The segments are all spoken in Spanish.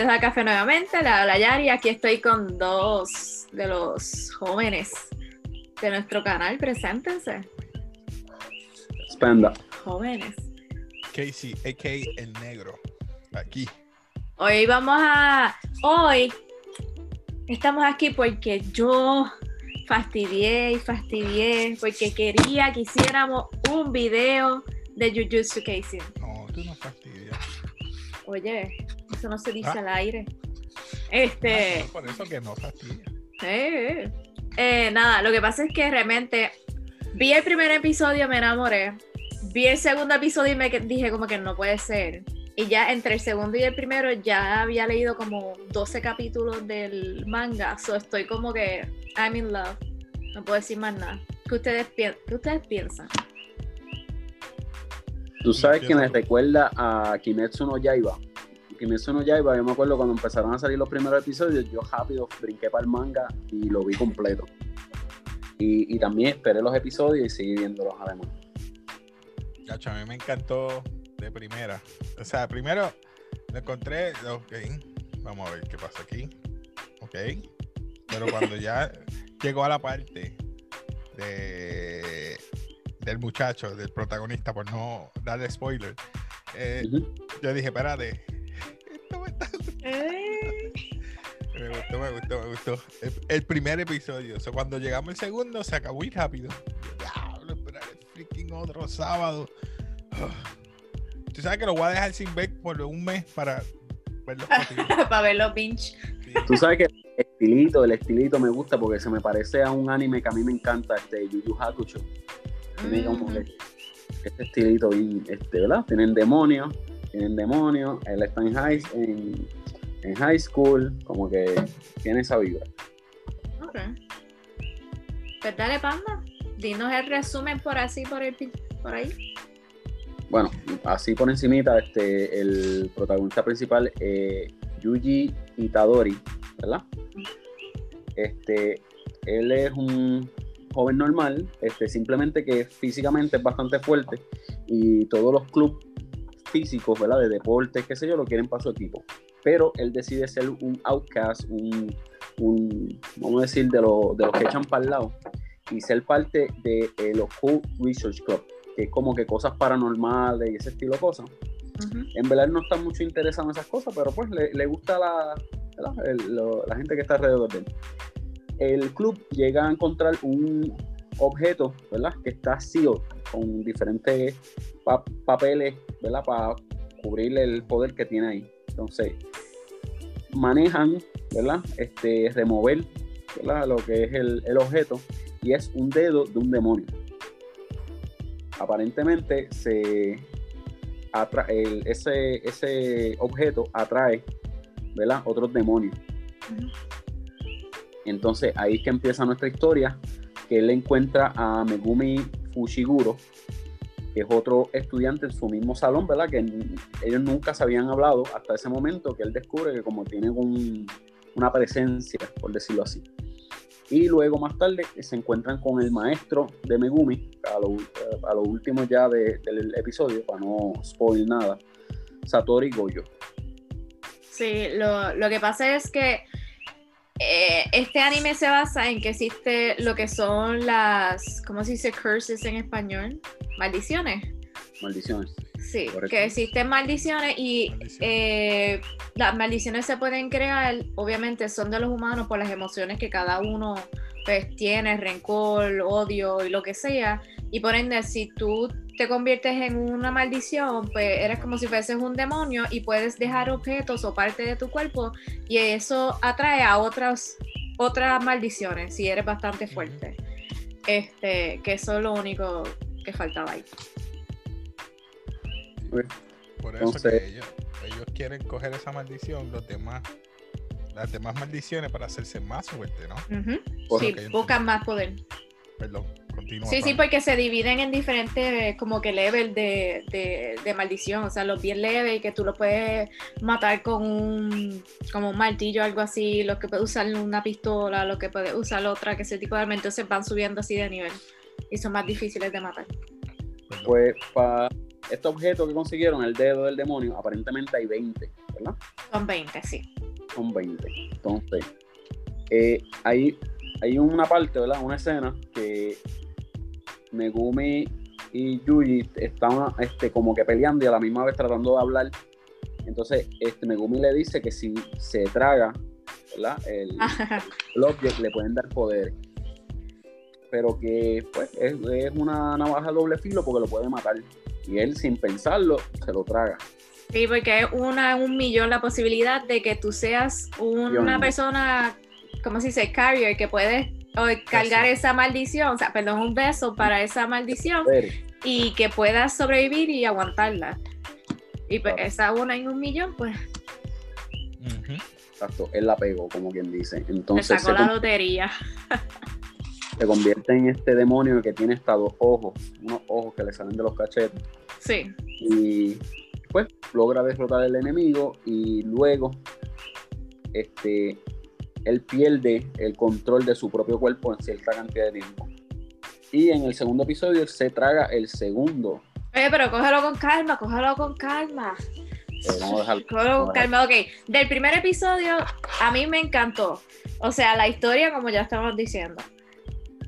bienvenidos a Café nuevamente, la habla Yari, aquí estoy con dos de los jóvenes de nuestro canal, preséntense. Spenda. Jóvenes. Casey, a.k.a. El Negro, aquí. Hoy vamos a... Hoy estamos aquí porque yo fastidié y fastidié, porque quería que hiciéramos un video de Jujutsu Kaisen. No, tú no fastidias. Oye, eso no se dice Ah. al aire. Este... Ah, por eso que no fastidia. Eh, eh, nada, lo que pasa es que realmente vi el primer episodio, me enamoré. Vi el segundo episodio y me dije como que no puede ser. Y ya entre el segundo y el primero ya había leído como 12 capítulos del manga. So estoy como que I'm in love. No puedo decir más nada. ¿Qué ustedes, pi- qué ustedes piensan? Tú sabes que me recuerda a Kimetsu no Yaiba. Kimetsu no Yaiba, yo me acuerdo cuando empezaron a salir los primeros episodios, yo rápido brinqué para el manga y lo vi completo. Y, y también esperé los episodios y seguí viéndolos además. Gacho, a mí me encantó de primera. O sea, primero lo encontré, ok, vamos a ver qué pasa aquí. Ok. Pero cuando ya llegó a la parte de del muchacho, del protagonista, por no darle spoiler, eh, yo dije, espérate, Me gustó, me gustó, me gustó. El, el primer episodio. O sea, cuando llegamos al segundo, se acabó muy rápido. Diablo, esperar el freaking otro sábado. Tú sabes que lo voy a dejar sin ver por un mes para verlo para verlo pinch. Sí. Tú sabes que el estilito, el estilito me gusta porque se me parece a un anime que a mí me encanta, este Yu Yu Hakusho. Tiene como Ujú. que este estilito bien, este, ¿verdad? Tienen demonios, tienen demonios, él está en high, en, en high school, como que tiene esa vibra. Ok. Pues dale, panda. Dinos el resumen por así, por, el, por ahí. Bueno, así por encimita, este, el protagonista principal, eh, Yuji Itadori, ¿verdad? Este, él es un joven normal, este, simplemente que físicamente es bastante fuerte y todos los clubes físicos, ¿verdad? De deportes, qué sé yo, lo quieren para su equipo. Pero él decide ser un outcast, un, un vamos a decir, de, lo- de los que echan para el lado y ser parte de eh, los Cool Research Club, que es como que cosas paranormales y ese estilo de cosas. Ujú. En verdad no está mucho interesado en esas cosas, pero pues le, le gusta la. El- lo- la gente que está alrededor de él. El club llega a encontrar un objeto, ¿verdad? Que está sealed con diferentes pa- papeles, ¿verdad? Para cubrir el poder que tiene ahí. Entonces, manejan, ¿verdad? Este, remover, ¿verdad? Lo que es el, el objeto y es un dedo de un demonio. Aparentemente se atra- el- ese, ese objeto atrae, ¿verdad? Otros demonios. Entonces ahí es que empieza nuestra historia, que él encuentra a Megumi Fushiguro, que es otro estudiante en su mismo salón, ¿verdad? Que ellos nunca se habían hablado hasta ese momento que él descubre que como tienen un- una presencia, por decirlo así. Y luego más tarde se encuentran con el maestro de Megumi, a lo, a lo último ya de- del episodio, para no spoil nada, Satori Goyo. Sí, lo, lo que pasa es que eh, este anime se basa en que existe lo que son las, ¿cómo se dice? Curses en español. Maldiciones. Maldiciones. Sí, Correcto. que existen maldiciones y Maldiciones. eh, las maldiciones se pueden crear, obviamente son de los humanos por las emociones que cada uno pues, tiene, rencor, odio y lo que sea. Y por ende, si tú te conviertes en una maldición, pues eres como si fueses un demonio y puedes dejar objetos o parte de tu cuerpo y eso atrae a otras, otras maldiciones si eres bastante fuerte. Este, que eso es lo único que faltaba ahí. Por eso que ellos, ellos quieren coger esa maldición, los demás, las demás maldiciones para hacerse más fuertes, ¿no? Por Sí, buscan más poder. Perdón, continúa. Sí, sí, porque se dividen en diferentes como que level de, de, de maldición. O sea, los bien leves y que tú lo puedes matar con un, como un martillo o algo así, los que puedes usar una pistola, los que puedes usar otra, que ese tipo de arma. Entonces van subiendo así de nivel y son más difíciles de matar. Pues para este objeto que consiguieron, el dedo del demonio, aparentemente hay 20, ¿verdad? Son 20, sí. Son 20. Entonces, eh, hay, hay una parte, ¿verdad? Una escena que Megumi y Yuji estaban este, como que peleando y a la misma vez tratando de hablar. Entonces, este Megumi le dice que si se traga, ¿verdad? El, el object le pueden dar poder. Pero que pues es, es una navaja doble filo porque lo puede matar. Y él sin pensarlo se lo traga. Sí, porque es una en un millón la posibilidad de que tú seas una persona, ¿cómo se dice? Carrier, que puedes cargar esa maldición, o sea, perdón, un beso para esa maldición y que puedas sobrevivir y aguantarla. Y pues Claro. esa una en un millón, pues. Exacto, él la pegó, como quien dice. me Entonces sacó se, la lotería. se convierte en este demonio que tiene hasta dos ojos, unos ojos que le salen de los cachetes. Sí, y pues logra derrotar al enemigo y luego este él pierde el control de su propio cuerpo en cierta cantidad de tiempo y en el segundo episodio se traga el segundo Oye, pero cógelo con calma, cógelo con calma. eh, vamos a dejar Cógelo con calma. Ok, del primer episodio a mí me encantó. O sea, la historia, como ya estamos diciendo.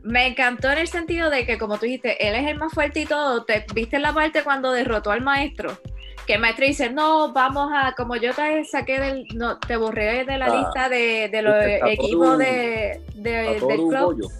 Me encantó en el sentido de que, como tú dijiste, él es el más fuerte y todo. Te viste la parte cuando derrotó al maestro. Que el maestro dice, no, vamos a, como yo te saqué del, no, te borré de la Ah, lista de, de los equipos de, del club.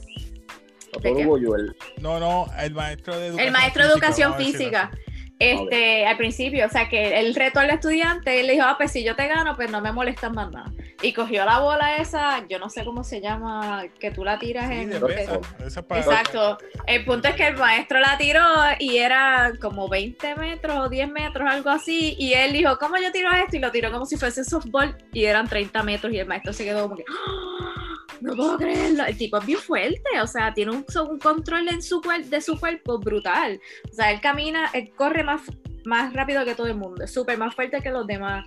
el, No, no, el maestro de educación El maestro de educación física. Este, al principio, o sea que el reto al estudiante, él le dijo, ah, pues si yo te gano, pues no me molestas más nada. Y cogió la bola esa, yo no sé cómo se llama, que tú la tiras Sí, en... peso. Eso es para- Exacto. El punto es que el maestro la tiró y era como 20 metros o 10 metros, algo así. Y él dijo, ¿cómo yo tiro esto? Y lo tiró como si fuese softball y eran 30 metros y el maestro se quedó como que, "¡Ah! no puedo creerlo. El tipo es bien fuerte, o sea, tiene un, un control en su cuer- de su cuerpo brutal. O sea, él camina, él corre más, más rápido que todo el mundo, es súper más fuerte que los demás.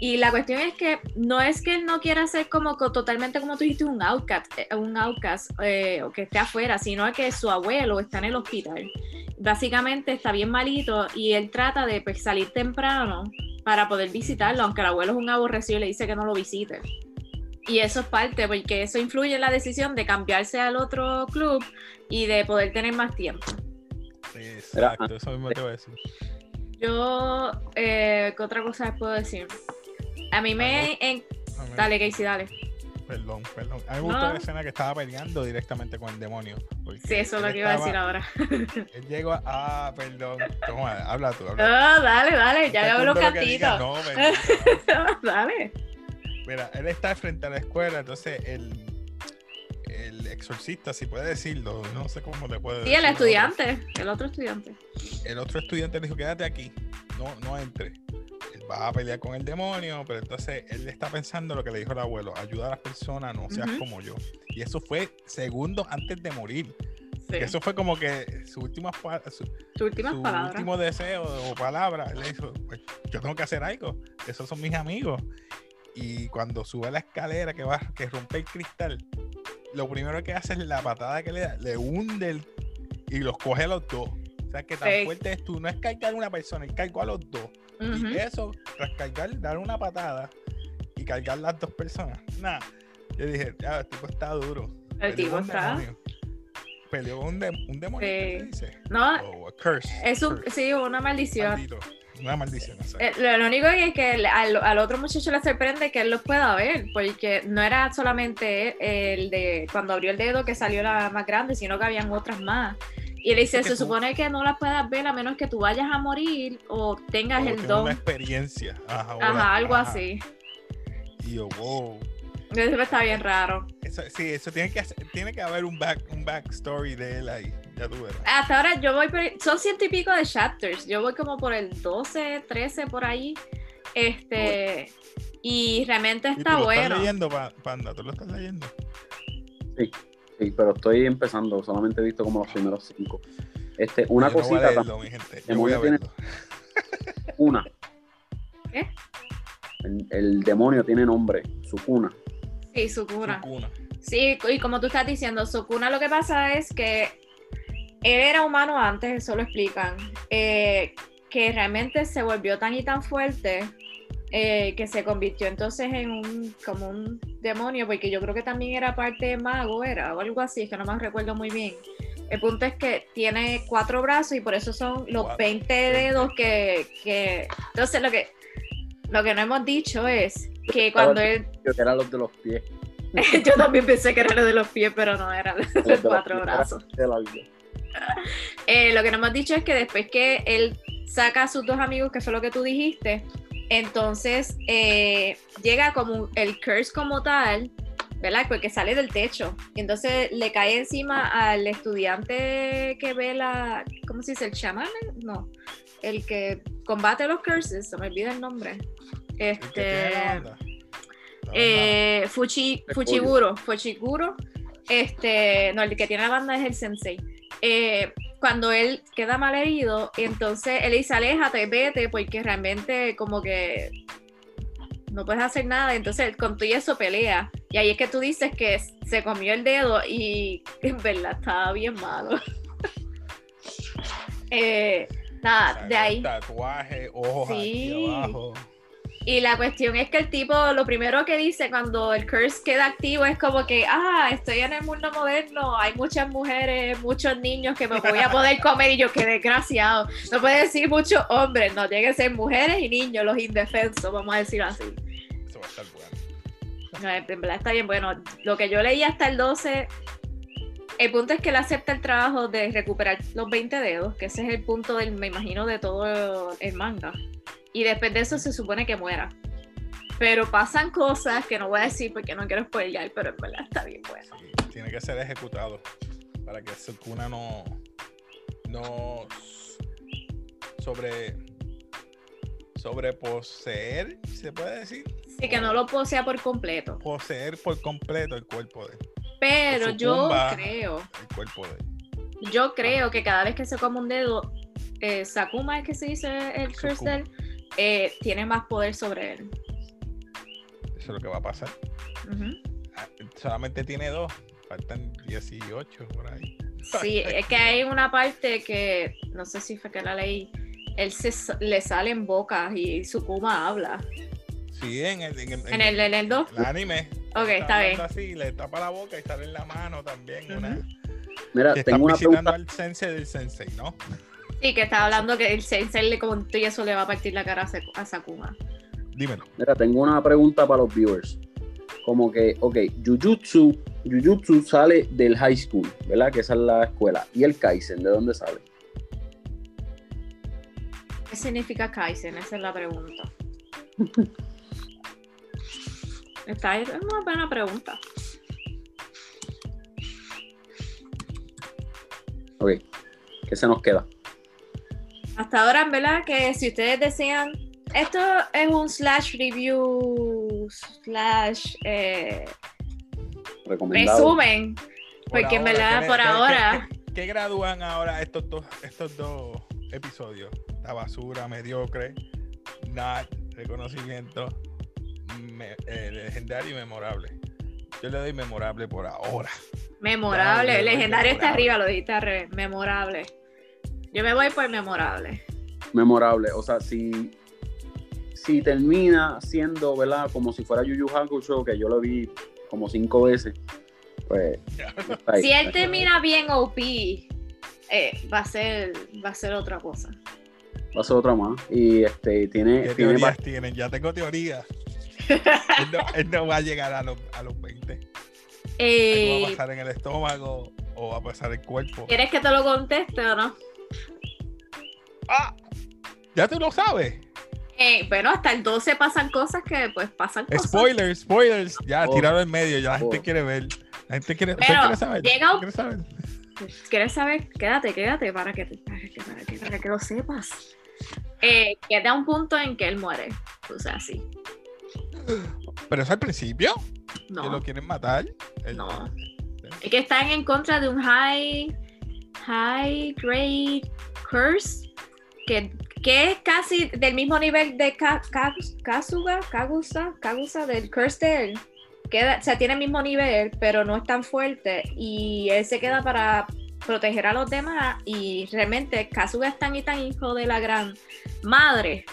Y la cuestión es que no es que él no quiera ser como co- totalmente como tú dijiste, un outcast, eh, un outcast eh, o que esté afuera, sino que su abuelo está en el hospital. Básicamente está bien malito y él trata de pues, salir temprano para poder visitarlo, aunque el abuelo es un aborrecido y le dice que no lo visite. Y eso es parte, porque eso influye en la decisión de cambiarse al otro club y de poder tener más tiempo. Exacto, eso mismo te voy a decir. Yo, eh, ¿qué otra cosa les puedo decir? A mí me... en- A mí- Dale, Casey, dale. Perdón, perdón. A mí me No. gustó la escena que estaba peleando directamente con el demonio. Sí, eso es lo que iba a decir ahora. Él llegó a. Ah, perdón. Toma, habla tú. Habla. No, dale, dale, ya Está veo los con lo que digas, cantitos. No, bendito. dale. Mira, él está frente a la escuela, entonces el, el exorcista, si puede decirlo, no sé cómo te puede Sí, el estudiante, el otro estudiante. El otro estudiante le dijo, quédate aquí, no, no entre. Va a pelear con el demonio, pero entonces él está pensando lo que le dijo el abuelo, ayuda a las personas, no seas como yo. Y eso fue segundos antes de morir. Sí. Eso fue como que su última su, su último deseo o palabra. Él le dijo, "Pues, yo tengo que hacer algo. Esos son mis amigos. Y cuando sube a la escalera que va, que rompe el cristal, lo primero que hace es la patada que le da, le hunde el- y los coge a los dos. O sea que tan Sí. fuerte es tú, no es cargar a una persona, es cargar a los dos. Y eso, tras cargar, dar una patada y cargar las dos personas. Nada. Yo dije, ya, el tipo está duro. El tipo está. Peleó con un, dem- un demonio, ¿qué se dice? No, O a curse. es un, curse. sí, una maldición. Maldito. Una maldición. Eh, Lo, único es que al, al otro muchacho le sorprende que él los pueda ver, porque no era solamente el de cuando abrió el dedo que salió la más grande, sino que habían otras más. Y él dice, se tú- supone que no las puedas ver a menos que tú vayas a morir o tengas el don. Una experiencia. Ajá, algo ajá. así. Y yo, wow. Eso está bien raro. Eso, sí, eso tiene que, hacer- tiene que haber un back, un backstory de él ahí. Ya tú verás. Hasta ahora yo voy por, son ciento y pico de chapters. Yo voy como por el 12, 13 por ahí. Este, y realmente ¿Y tú está lo bueno. estás leyendo, Pa- Panda? ¿Tú lo estás leyendo? Sí, sí, pero estoy empezando, solamente he visto como los primeros cinco. Este, una Yo no voy a cosita, leerlo, mi gente. Yo voy a demonio tiene- verlo. una. ¿Qué? El, el demonio tiene nombre, su cuna. Sí, Sukuna. Su cuna. Sí, y como tú estás diciendo, Sukuna lo que pasa es que él era humano antes, eso lo explican, eh, que realmente se volvió tan y tan fuerte eh, que se convirtió entonces en un como un demonio, porque yo creo que también era parte de mago, era, o algo así, es que no me recuerdo muy bien. El punto es que tiene cuatro brazos y por eso son los Cuatro, 20 dedos que, que... Entonces lo que, lo que no hemos dicho es que cuando él... Yo que eran los de los pies. yo también pensé que era lo de los pies, pero no, era de Los los de los cuatro brazos. eran. Eh, lo que no hemos dicho es que después que él saca a sus dos amigos, que fue lo que tú dijiste, entonces eh, llega como el curse como tal, ¿verdad? Porque sale del techo. Y entonces le cae encima al estudiante que ve la, ¿cómo se dice? ¿El chamán? No, el que combate los curses, se me olvida el nombre. El la Este. La eh, Fuchi, Fuchiguro, Fuchiguro, este, no, el que tiene la banda es el sensei. Eh, cuando él queda mal herido, entonces él dice, aléjate, vete, porque realmente como que no puedes hacer nada, entonces con todo y eso pelea. Y ahí es que tú dices que se comió el dedo y en verdad estaba bien malo. Eh, nada, de ahí. Tatuaje, ojos Sí. aquí abajo. Y la cuestión es que el tipo, lo primero que dice cuando el curse queda activo es como que, ah, estoy en el mundo moderno, hay muchas mujeres, muchos niños que me voy a poder comer y yo qué desgraciado. No puede decir muchos hombres, no, tiene que ser mujeres y niños, los indefensos, vamos a decir así. Eso va a estar bueno. No, en verdad está bien bueno. Lo que yo leí hasta el 12, el punto es que él acepta el trabajo de recuperar los 20 dedos, que ese es el punto del, me imagino, de todo el manga. Y después de eso se supone que muera. Pero pasan cosas que no voy a decir porque no quiero spoilear, pero en verdad está bien bueno. Sí, tiene que ser ejecutado para que Sukuna no no sobre sobre poseer se puede decir Así que no lo posea por completo. poseer por completo el cuerpo de él, Pero yo creo, el cuerpo de él. yo creo que cada vez que se come un dedo, eh, Sakuma es que se dice el curse eh, tiene más poder sobre él. eso es lo que va a pasar. Ah, solamente tiene dos faltan 18 por ahí Sí, es que hay una parte que no sé si fue que la leí. Él se, le salen bocas y Sukuma habla. sí en el en el, En el, en el 2. el anime Ok, está bien. así le tapa la boca y sale en la mano también una. Mira, que tengo una pregunta. al sensei del sensei ¿no? Sí, que está hablando que el sensei le contó y eso le va a partir la cara a Sakuma. dímelo Mira, tengo una pregunta para los viewers. Como que, ok, Jujutsu, Jujutsu sale del high school, ¿verdad? Que esa es la escuela. ¿Y el Kaizen, de dónde sale? ¿Qué significa Kaizen? Esa es la pregunta. Esta es una buena pregunta. Ok, ¿qué se nos queda? Hasta ahora, en verdad, que si ustedes desean, esto es un slash review, slash eh, resumen, Por porque en verdad, ¿qué- por qué- ahora, ¿Qué, qué gradúan ahora estos dos, estos dos episodios? La basura, mediocre, nada, reconocimiento, me- eh, legendario y memorable. Yo le doy memorable por ahora. memorable, legendario está arriba, lo dijiste al revés, memorable. Yo me voy por memorable. Memorable. O sea, si, si termina siendo, ¿verdad? Como si fuera Yu Yu Hakusho, que yo lo vi como cinco veces, pues. ahí. Si él termina bien OP, eh, va a ser, va a ser otra cosa. Va a ser otra más. Y este, tiene. ¿Qué tiene teorías tienen? Ya tengo teorías. él, no, él no va a llegar a los, a los 20. Algo va a Eh, pasar en el estómago o va a pasar el cuerpo. ¿Quieres que te lo conteste o no? ¡Ah! Ya tú lo sabes. Eh, bueno, hasta el 12 pasan cosas que pues pasan cosas. Spoilers, spoilers. Ya, Oh. tirado en medio. Ya la gente Oh. quiere ver. La gente quiere, ¿usted Pero quiere saber. llega un- ¿Quiere saber? ¿Quieres saber? Quédate, quédate para que, para que, para que, para que lo sepas. Eh, queda un punto en que él muere. O sea, sí. Pero eso al principio. Que No, lo quieren matar. El- no. Es que están en contra de un high, high grade curse que, es casi del mismo nivel de Ka- Ka- Kazuga, Kagusa, Kagusa, del curse. Queda, o sea, tiene el mismo nivel, pero no es tan fuerte. Y él se queda para proteger a los demás. Y realmente Kazuga es tan y tan hijo de la gran madre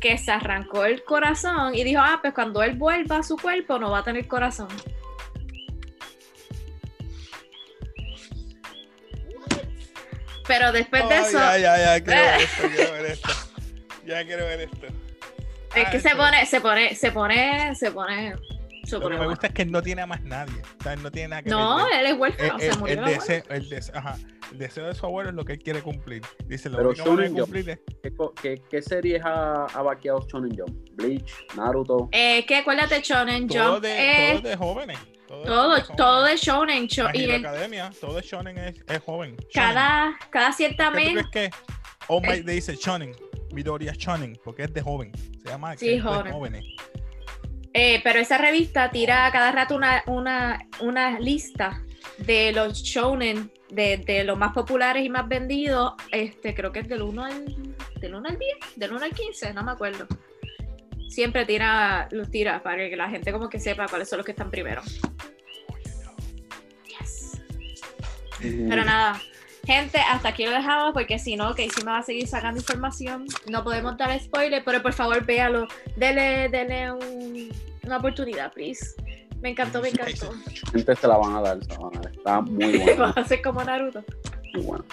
que se arrancó el corazón y dijo, ah, pues cuando él vuelva a su cuerpo no va a tener corazón. Pero después de Ay, eso, Ya, ya, ya, quiero ver esto, quiero ver esto. Ya quiero ver esto. es Ah, que se pone, se pone, se pone, se pone, se Lo que me gusta es que él no tiene a más nadie. O sea, él no tiene nada que ver. No, Él- él es el, huérfano, se el- murió el abuela. deseo, el, deseo, ajá, el deseo de su abuelo es lo que él quiere cumplir. Dice, lo Pero único que Jump. cumplir es ¿Qué, qué, qué series ha, ha vaqueado Shonen Jump? Bleach, Naruto. Eh, que acuérdate, Shonen todo Jump de, es todo de jóvenes. Todo, de todo, jóvenes. todo de Shonen. Sho- My y el- Academia, todo de shonen es, es joven. Shonen. cada, cada cierta ¿Qué tú mes, crees que All Es- Might dice shonen? Midoriya shonen, porque es de joven. Se llama Sí, es joven. jóvenes. eh, pero esa revista tira cada rato una, una, una lista de los shonen, de, de los más populares y más vendidos. Este, creo que es del 1 al, del 1 al 10, del 1 al 15, no me acuerdo. Siempre tira, los tira para que la gente como que sepa cuáles son los que están primero. Yes. Pero nada, gente, hasta aquí lo dejamos porque si no, Casey me va a seguir sacando información. No podemos dar spoiler, pero por favor véalo. Dele, dele un- una oportunidad, please. Me encantó, me encantó. Gente se la van a dar, se la van a dar. Está muy Va bueno. a ser como Naruto. muy bueno.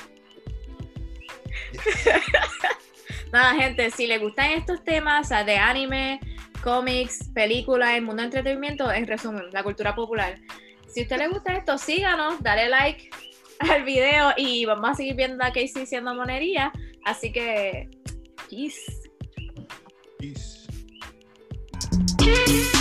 Nada, gente, si les gustan estos temas de anime, cómics, películas, el mundo del entretenimiento, en resumen, la cultura popular. Si a usted le gusta esto, síganos, dale like al video y vamos a seguir viendo a Casey haciendo monería. Así que, peace. Peace.